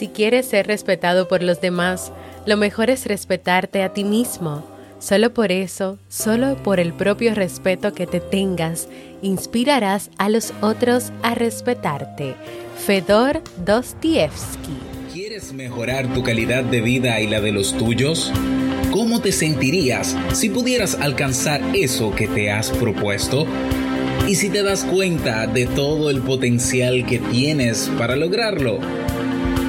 Si quieres ser respetado por los demás, lo mejor es respetarte a ti mismo. Solo por eso, solo por el propio respeto que te tengas, inspirarás a los otros a respetarte. Fedor Dostoevsky. ¿Quieres mejorar tu calidad de vida y la de los tuyos? ¿Cómo te sentirías si pudieras alcanzar eso que te has propuesto? ¿Y si te das cuenta de todo el potencial que tienes para lograrlo?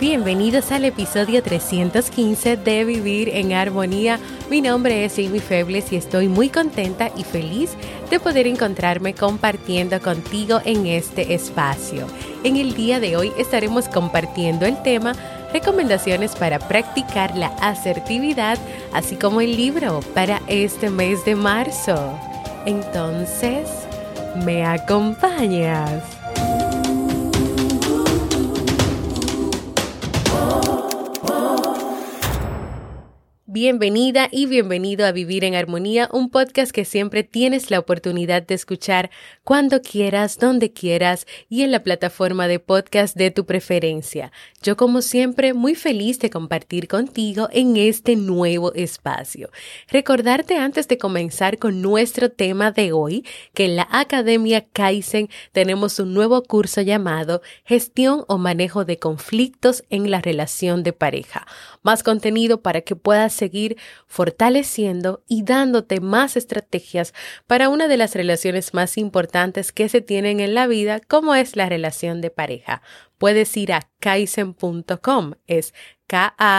Bienvenidos al episodio 315 de Vivir en Armonía. Mi nombre es Amy Febles y estoy muy contenta y feliz de poder encontrarme compartiendo contigo en este espacio. En el día de hoy estaremos compartiendo el tema recomendaciones para practicar la asertividad, así como el libro para este mes de marzo. Entonces, ¿me acompañas? Bienvenida y bienvenido a Vivir en Armonía, un podcast que siempre tienes la oportunidad de escuchar cuando quieras, donde quieras y en la plataforma de podcast de tu preferencia. Yo como siempre muy feliz de compartir contigo en este nuevo espacio. Recordarte antes de comenzar con nuestro tema de hoy que en la Academia Kaizen tenemos un nuevo curso llamado Gestión o Manejo de Conflictos en la Relación de Pareja. Más contenido para que puedas seguir fortaleciendo y dándote más estrategias para una de las relaciones más importantes que se tienen en la vida, como es la relación de pareja. Puedes ir a kaizen.com, es K-A-I-I-S-E-N.com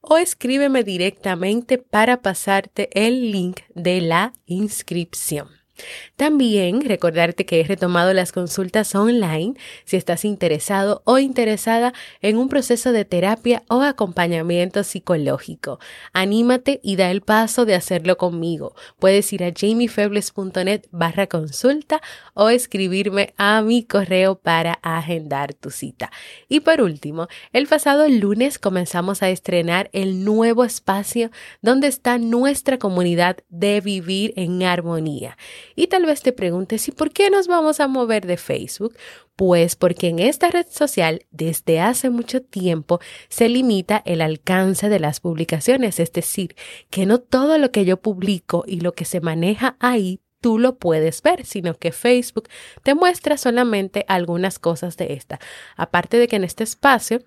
o escríbeme directamente para pasarte el link de la inscripción. También recordarte que he retomado las consultas online si estás interesado o interesada en un proceso de terapia o acompañamiento psicológico. Anímate y da el paso de hacerlo conmigo. Puedes ir a jamiefebles.net barra consulta o escribirme a mi correo para agendar tu cita. Y por último, el pasado lunes comenzamos a estrenar el nuevo espacio donde está nuestra comunidad de vivir en armonía. Y tal vez te preguntes, ¿y por qué nos vamos a mover de Facebook? Pues porque en esta red social desde hace mucho tiempo se limita el alcance de las publicaciones, es decir, que no todo lo que yo publico y lo que se maneja ahí tú lo puedes ver, sino que Facebook te muestra solamente algunas cosas de esta. Aparte de que en este espacio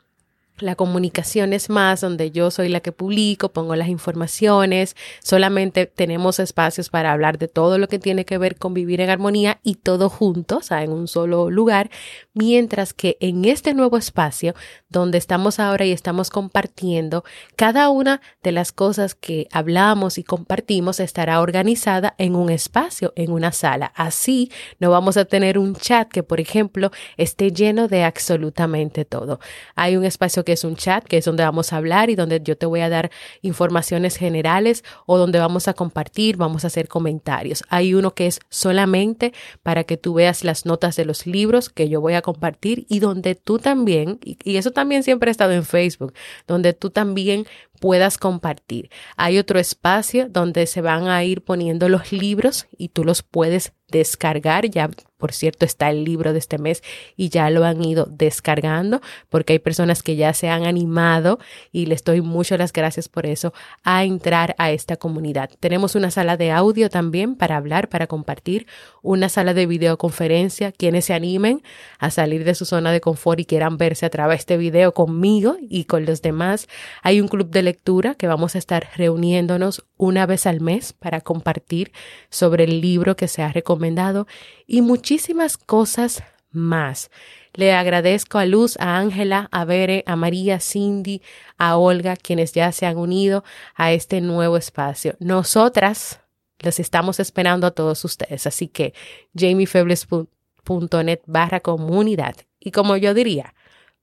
la comunicación es más donde yo soy la que publico, pongo las informaciones, solamente tenemos espacios para hablar de todo lo que tiene que ver con vivir en armonía y todo juntos, o sea, en un solo lugar, mientras que en este nuevo espacio donde estamos ahora y estamos compartiendo, cada una de las cosas que hablamos y compartimos estará organizada en un espacio, en una sala. Así no vamos a tener un chat que, por ejemplo, esté lleno de absolutamente todo. Hay un espacio que es un chat, que es donde vamos a hablar y donde yo te voy a dar informaciones generales o donde vamos a compartir, vamos a hacer comentarios. Hay uno que es solamente para que tú veas las notas de los libros que yo voy a compartir y donde tú también, y, eso también siempre ha estado en Facebook, donde tú también puedas compartir. Hay otro espacio donde se van a ir poniendo los libros y tú los puedes descargar. Ya, por cierto, está el libro de este mes y ya lo han ido descargando porque hay personas que ya se han animado y les doy muchas las gracias por eso a entrar a esta comunidad. Tenemos una sala de audio también para hablar, para compartir, una sala de videoconferencia. Quienes se animen a salir de su zona de confort y quieran verse a través de video conmigo y con los demás. Hay un club de lectura que vamos a estar reuniéndonos una vez al mes para compartir sobre el libro que se ha recomendado y muchísimas cosas más. Le agradezco a Luz, a Ángela, a Bere, a María, Cindy, a Olga, quienes ya se han unido a este nuevo espacio. Nosotras les estamos esperando a todos ustedes, así que jamiefebles.net barra comunidad. Y como yo diría,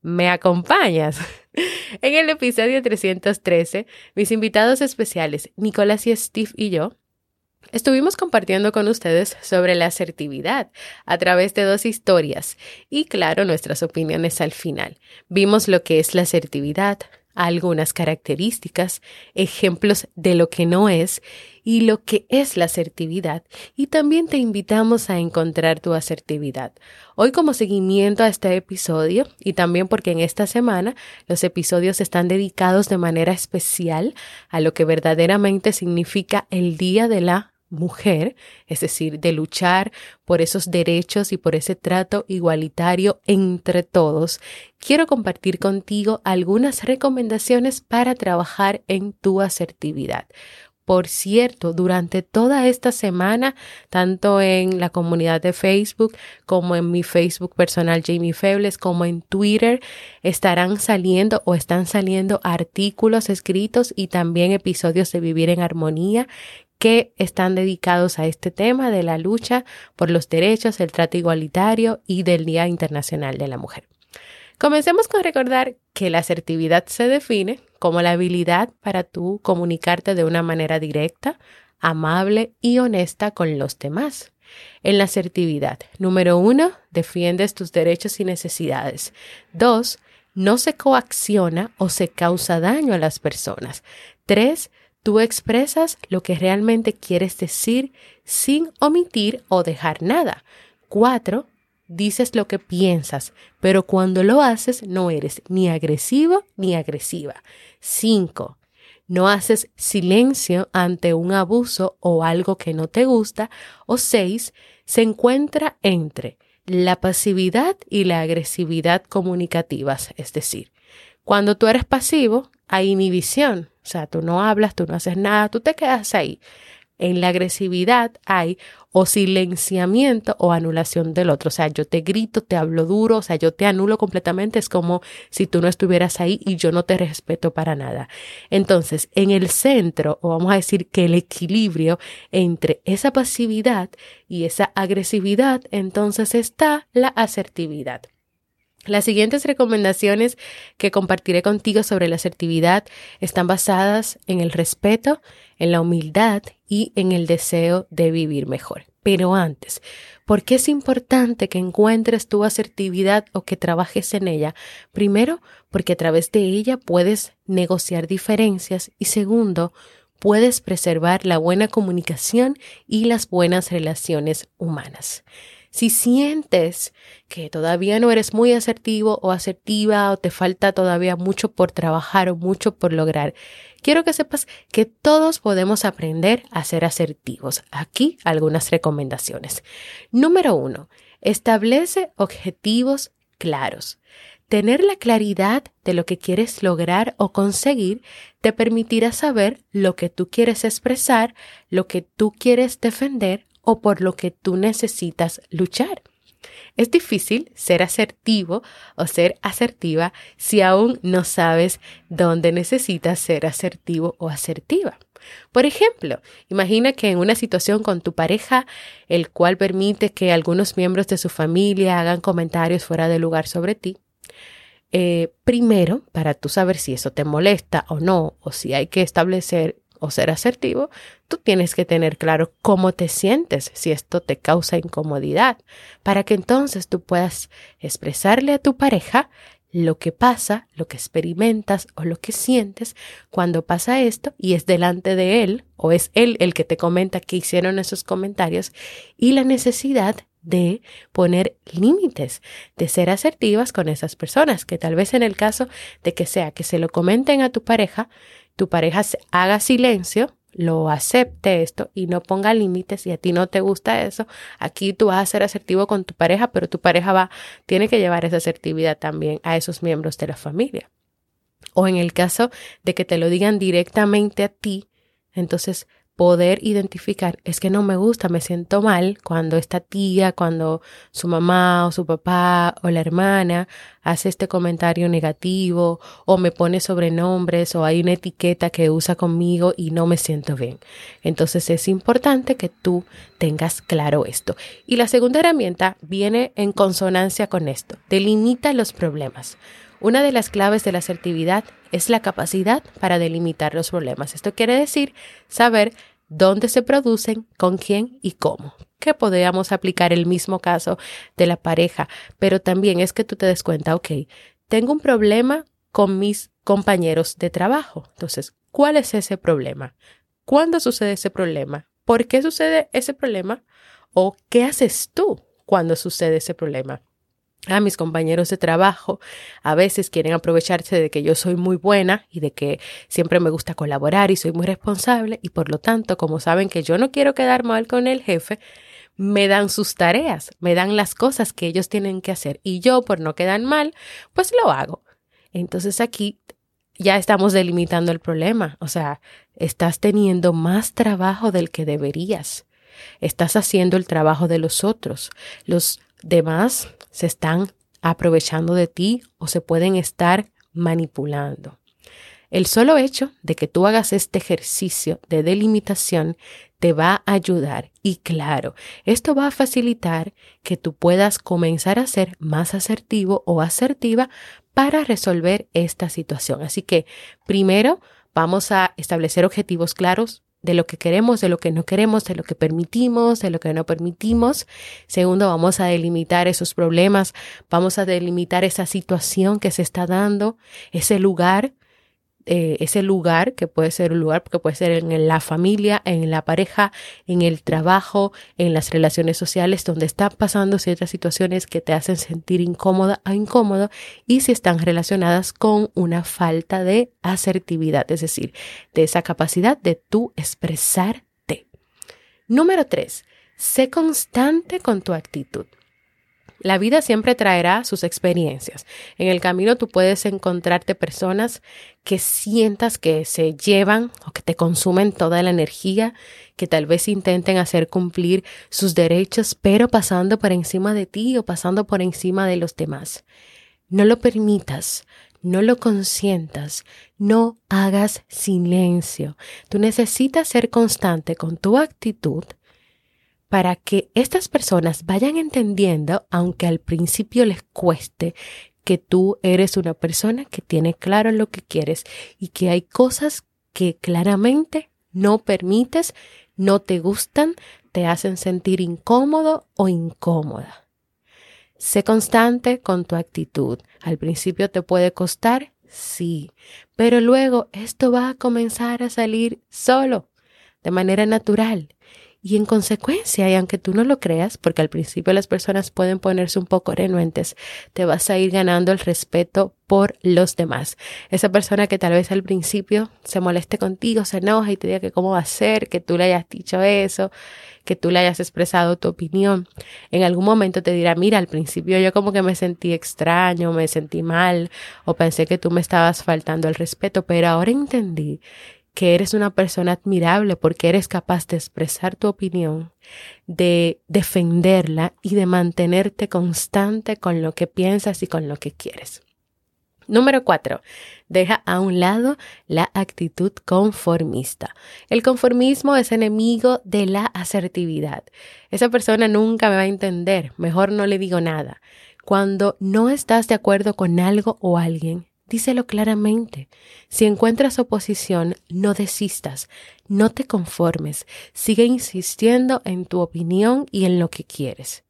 ¿me acompañas? en el episodio 313, mis invitados especiales, Nicolás y Steve y yo, Estuvimos compartiendo con ustedes sobre la asertividad a través de dos historias y claro nuestras opiniones al final. Vimos lo que es la asertividad, algunas características, ejemplos de lo que no es y lo que es la asertividad y también te invitamos a encontrar tu asertividad. Hoy como seguimiento a este episodio y también porque en esta semana los episodios están dedicados de manera especial a lo que verdaderamente significa el Día de la mujer, es decir, de luchar por esos derechos y por ese trato igualitario entre todos, quiero compartir contigo algunas recomendaciones para trabajar en tu asertividad. Por cierto, durante toda esta semana, tanto en la comunidad de Facebook como en mi Facebook personal Jamie Febles, como en Twitter, estarán saliendo o están saliendo artículos escritos y también episodios de Vivir en Armonía que están dedicados a este tema de la lucha por los derechos, el trato igualitario y del Día Internacional de la Mujer. Comencemos con recordar que la asertividad se define como la habilidad para tú comunicarte de una manera directa, amable y honesta con los demás. En la asertividad, número uno, defiendes tus derechos y necesidades. Dos, no se coacciona o se causa daño a las personas. Tres, Tú expresas lo que realmente quieres decir sin omitir o dejar nada. Cuatro, dices lo que piensas, pero cuando lo haces no eres ni agresivo ni agresiva. Cinco, no haces silencio ante un abuso o algo que no te gusta. O seis, se encuentra entre la pasividad y la agresividad comunicativas, es decir, cuando tú eres pasivo, hay inhibición, o sea, tú no hablas, tú no haces nada, tú te quedas ahí. En la agresividad hay o silenciamiento o anulación del otro. O sea, yo te grito, te hablo duro, o sea, yo te anulo completamente. Es como si tú no estuvieras ahí y yo no te respeto para nada. Entonces, en el centro, o vamos a decir que el equilibrio entre esa pasividad y esa agresividad, entonces está la asertividad. Las siguientes recomendaciones que compartiré contigo sobre la asertividad están basadas en el respeto, en la humildad y en el deseo de vivir mejor. Pero antes, ¿por qué es importante que encuentres tu asertividad o que trabajes en ella? Primero, porque a través de ella puedes negociar diferencias y segundo, puedes preservar la buena comunicación y las buenas relaciones humanas. Si sientes que todavía no eres muy asertivo o asertiva o te falta todavía mucho por trabajar o mucho por lograr, quiero que sepas que todos podemos aprender a ser asertivos. Aquí algunas recomendaciones. Número uno, establece objetivos claros. Tener la claridad de lo que quieres lograr o conseguir te permitirá saber lo que tú quieres expresar, lo que tú quieres defender o por lo que tú necesitas luchar. Es difícil ser asertivo o ser asertiva si aún no sabes dónde necesitas ser asertivo o asertiva. Por ejemplo, imagina que en una situación con tu pareja, el cual permite que algunos miembros de su familia hagan comentarios fuera de lugar sobre ti, eh, primero, para tú saber si eso te molesta o no, o si hay que establecer o ser asertivo, tú tienes que tener claro cómo te sientes si esto te causa incomodidad, para que entonces tú puedas expresarle a tu pareja lo que pasa, lo que experimentas o lo que sientes cuando pasa esto y es delante de él o es él el que te comenta que hicieron esos comentarios y la necesidad de poner límites, de ser asertivas con esas personas, que tal vez en el caso de que sea que se lo comenten a tu pareja, tu pareja haga silencio, lo acepte esto y no ponga límites y a ti no te gusta eso, aquí tú vas a ser asertivo con tu pareja, pero tu pareja va, tiene que llevar esa asertividad también a esos miembros de la familia. O en el caso de que te lo digan directamente a ti, entonces poder identificar, es que no me gusta, me siento mal cuando esta tía, cuando su mamá o su papá o la hermana hace este comentario negativo o me pone sobrenombres o hay una etiqueta que usa conmigo y no me siento bien. Entonces es importante que tú tengas claro esto. Y la segunda herramienta viene en consonancia con esto, delimita los problemas. Una de las claves de la asertividad es la capacidad para delimitar los problemas. Esto quiere decir saber dónde se producen, con quién y cómo. Que podríamos aplicar el mismo caso de la pareja, pero también es que tú te des cuenta, ok, tengo un problema con mis compañeros de trabajo. Entonces, ¿cuál es ese problema? ¿Cuándo sucede ese problema? ¿Por qué sucede ese problema? ¿O qué haces tú cuando sucede ese problema? A mis compañeros de trabajo a veces quieren aprovecharse de que yo soy muy buena y de que siempre me gusta colaborar y soy muy responsable y por lo tanto, como saben que yo no quiero quedar mal con el jefe, me dan sus tareas, me dan las cosas que ellos tienen que hacer y yo por no quedar mal, pues lo hago. Entonces aquí ya estamos delimitando el problema, o sea, estás teniendo más trabajo del que deberías. Estás haciendo el trabajo de los otros. Los demás se están aprovechando de ti o se pueden estar manipulando. El solo hecho de que tú hagas este ejercicio de delimitación te va a ayudar y claro, esto va a facilitar que tú puedas comenzar a ser más asertivo o asertiva para resolver esta situación. Así que primero vamos a establecer objetivos claros de lo que queremos, de lo que no queremos, de lo que permitimos, de lo que no permitimos. Segundo, vamos a delimitar esos problemas, vamos a delimitar esa situación que se está dando, ese lugar eh, ese lugar, que puede ser un lugar, porque puede ser en la familia, en la pareja, en el trabajo, en las relaciones sociales, donde están pasando ciertas situaciones que te hacen sentir incómoda o incómodo y si están relacionadas con una falta de asertividad, es decir, de esa capacidad de tú expresarte. Número tres, sé constante con tu actitud. La vida siempre traerá sus experiencias. En el camino tú puedes encontrarte personas que sientas que se llevan o que te consumen toda la energía, que tal vez intenten hacer cumplir sus derechos, pero pasando por encima de ti o pasando por encima de los demás. No lo permitas, no lo consientas, no hagas silencio. Tú necesitas ser constante con tu actitud para que estas personas vayan entendiendo, aunque al principio les cueste, que tú eres una persona que tiene claro lo que quieres y que hay cosas que claramente no permites, no te gustan, te hacen sentir incómodo o incómoda. Sé constante con tu actitud. Al principio te puede costar, sí, pero luego esto va a comenzar a salir solo, de manera natural. Y en consecuencia, y aunque tú no lo creas, porque al principio las personas pueden ponerse un poco renuentes, te vas a ir ganando el respeto por los demás. Esa persona que tal vez al principio se moleste contigo, se enoja y te diga que cómo va a ser, que tú le hayas dicho eso, que tú le hayas expresado tu opinión. En algún momento te dirá, mira, al principio yo como que me sentí extraño, me sentí mal o pensé que tú me estabas faltando el respeto, pero ahora entendí que eres una persona admirable porque eres capaz de expresar tu opinión, de defenderla y de mantenerte constante con lo que piensas y con lo que quieres. Número cuatro, deja a un lado la actitud conformista. El conformismo es enemigo de la asertividad. Esa persona nunca me va a entender, mejor no le digo nada. Cuando no estás de acuerdo con algo o alguien, Díselo claramente. Si encuentras oposición, no desistas, no te conformes, sigue insistiendo en tu opinión y en lo que quieres.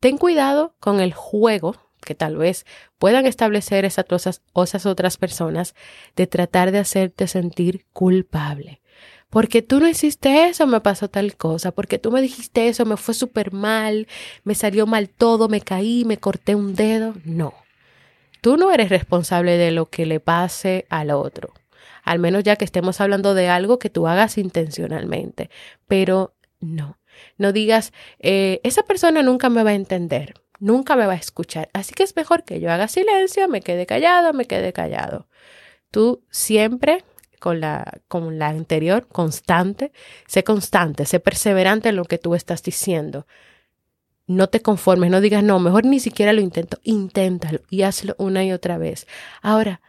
Ten cuidado con el juego, que tal vez puedan establecer esas, otras personas de tratar de hacerte sentir culpable. Porque tú no hiciste eso, me pasó tal cosa. Porque tú me dijiste eso, me fue súper mal, me salió mal todo, me caí, me corté un dedo. No. Tú no eres responsable de lo que le pase al otro. Al menos ya que estemos hablando de algo que tú hagas intencionalmente. Pero no. No digas, eh, esa persona nunca me va a entender nunca me va a escuchar. Así que es mejor que yo haga silencio, me quede callado, me quede callado. Tú siempre con la, con la anterior, constante, sé constante, sé perseverante en lo que tú estás diciendo. No te conformes, no digas, no, mejor ni siquiera lo intento, inténtalo y hazlo una y otra vez. Ahora,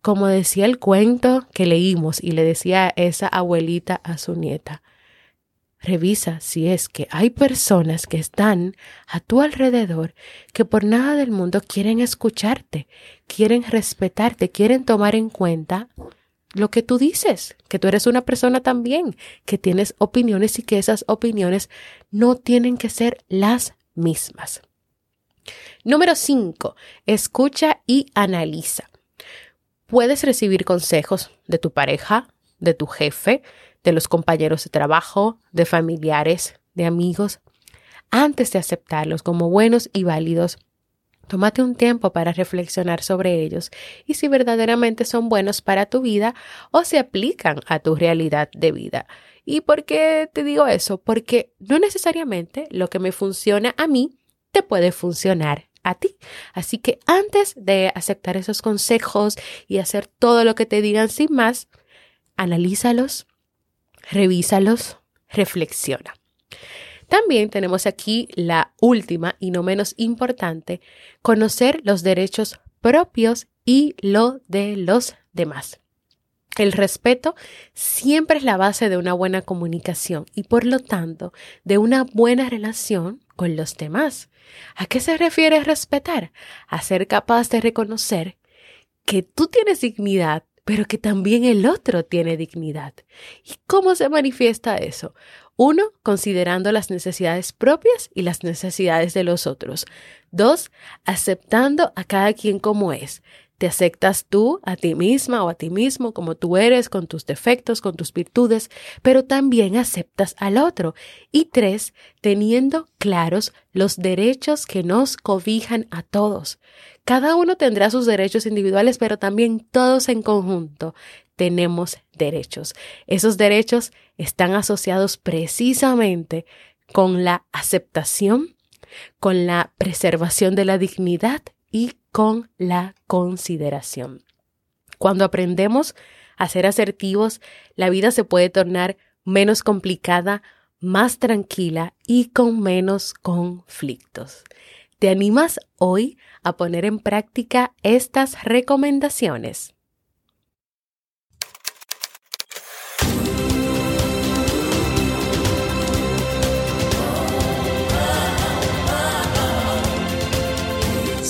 como decía el cuento que leímos y le decía esa abuelita a su nieta, Revisa si es que hay personas que están a tu alrededor que por nada del mundo quieren escucharte, quieren respetarte, quieren tomar en cuenta lo que tú dices, que tú eres una persona también, que tienes opiniones y que esas opiniones no tienen que ser las mismas. Número 5. Escucha y analiza. Puedes recibir consejos de tu pareja, de tu jefe, de los compañeros de trabajo, de familiares, de amigos, antes de aceptarlos como buenos y válidos. Tómate un tiempo para reflexionar sobre ellos y si verdaderamente son buenos para tu vida o se aplican a tu realidad de vida. ¿Y por qué te digo eso? Porque no necesariamente lo que me funciona a mí te puede funcionar a ti. Así que antes de aceptar esos consejos y hacer todo lo que te digan sin más, analízalos, revísalos, reflexiona. También tenemos aquí la última y no menos importante, conocer los derechos propios y lo de los demás. El respeto siempre es la base de una buena comunicación y por lo tanto de una buena relación con los demás. ¿A qué se refiere respetar? A ser capaz de reconocer que tú tienes dignidad pero que también el otro tiene dignidad. ¿Y cómo se manifiesta eso? Uno, considerando las necesidades propias y las necesidades de los otros. Dos, aceptando a cada quien como es, te aceptas tú a ti misma o a ti mismo como tú eres, con tus defectos, con tus virtudes, pero también aceptas al otro. Y tres, teniendo claros los derechos que nos cobijan a todos. Cada uno tendrá sus derechos individuales, pero también todos en conjunto tenemos derechos. Esos derechos están asociados precisamente con la aceptación, con la preservación de la dignidad y con la consideración. Cuando aprendemos a ser asertivos, la vida se puede tornar menos complicada, más tranquila y con menos conflictos. ¿Te animas hoy a poner en práctica estas recomendaciones?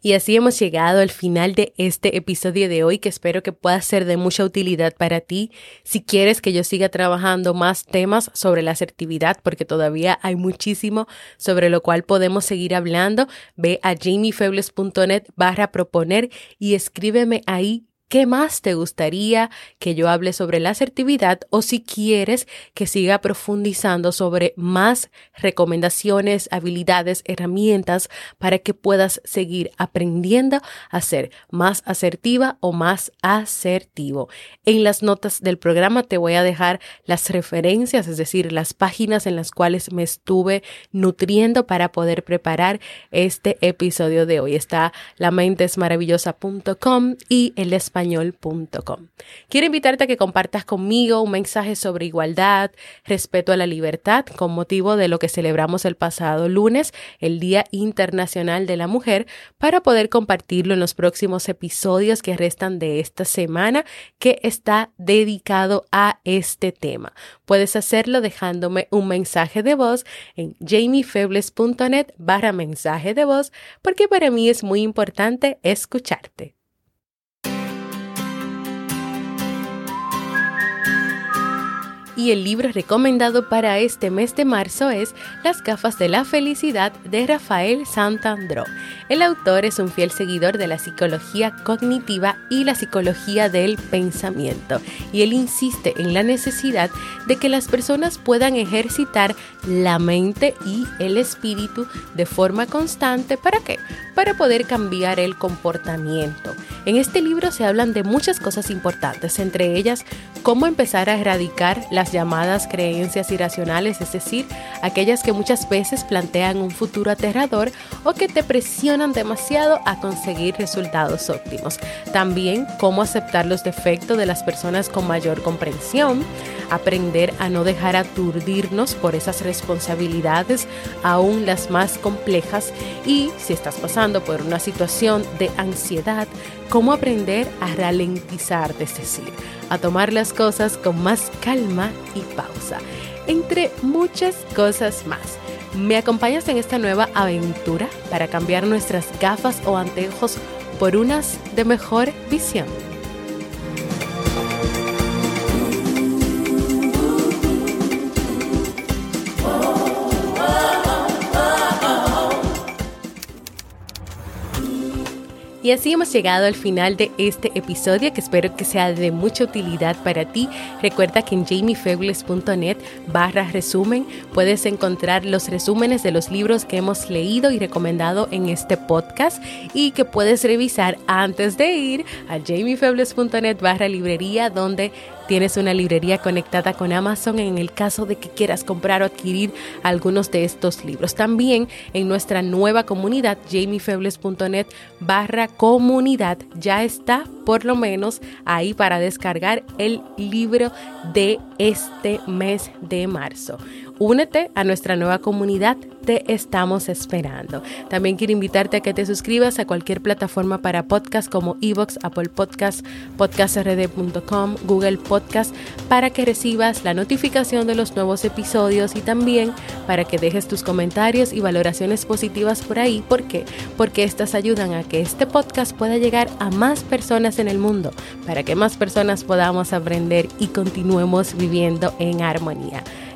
Y así hemos llegado al final de este episodio de hoy que espero que pueda ser de mucha utilidad para ti. Si quieres que yo siga trabajando más temas sobre la asertividad, porque todavía hay muchísimo sobre lo cual podemos seguir hablando, ve a jamiefebles.net barra proponer y escríbeme ahí ¿Qué más te gustaría que yo hable sobre la asertividad o si quieres que siga profundizando sobre más recomendaciones, habilidades, herramientas para que puedas seguir aprendiendo a ser más asertiva o más asertivo? En las notas del programa te voy a dejar las referencias, es decir, las páginas en las cuales me estuve nutriendo para poder preparar este episodio de hoy. Está la y el español Quiero invitarte a que compartas conmigo un mensaje sobre igualdad, respeto a la libertad, con motivo de lo que celebramos el pasado lunes, el Día Internacional de la Mujer, para poder compartirlo en los próximos episodios que restan de esta semana que está dedicado a este tema. Puedes hacerlo dejándome un mensaje de voz en jamiefebles.net barra mensaje de voz porque para mí es muy importante escucharte. Y el libro recomendado para este mes de marzo es Las gafas de la felicidad de Rafael Santandró. El autor es un fiel seguidor de la psicología cognitiva y la psicología del pensamiento y él insiste en la necesidad de que las personas puedan ejercitar la mente y el espíritu de forma constante. ¿Para qué? Para poder cambiar el comportamiento. En este libro se hablan de muchas cosas importantes, entre ellas cómo empezar a erradicar llamadas creencias irracionales, es decir, aquellas que muchas veces plantean un futuro aterrador o que te presionan demasiado a conseguir resultados óptimos. También cómo aceptar los defectos de las personas con mayor comprensión, aprender a no dejar aturdirnos por esas responsabilidades, aún las más complejas, y si estás pasando por una situación de ansiedad, cómo aprender a ralentizar, es decir, a tomar las cosas con más calma y pausa, entre muchas cosas más. ¿Me acompañas en esta nueva aventura para cambiar nuestras gafas o anteojos por unas de mejor visión? Y así hemos llegado al final de este episodio que espero que sea de mucha utilidad para ti. Recuerda que en jamiefebles.net barra resumen puedes encontrar los resúmenes de los libros que hemos leído y recomendado en este podcast y que puedes revisar antes de ir a jamiefebles.net barra librería donde Tienes una librería conectada con Amazon en el caso de que quieras comprar o adquirir algunos de estos libros. También en nuestra nueva comunidad, jamiefebles.net barra comunidad, ya está por lo menos ahí para descargar el libro de este mes de marzo. Únete a nuestra nueva comunidad, te estamos esperando. También quiero invitarte a que te suscribas a cualquier plataforma para podcast como Evox, Apple Podcast, podcastrd.com, Google Podcast, para que recibas la notificación de los nuevos episodios y también para que dejes tus comentarios y valoraciones positivas por ahí. ¿Por qué? Porque estas ayudan a que este podcast pueda llegar a más personas en el mundo, para que más personas podamos aprender y continuemos viviendo en armonía.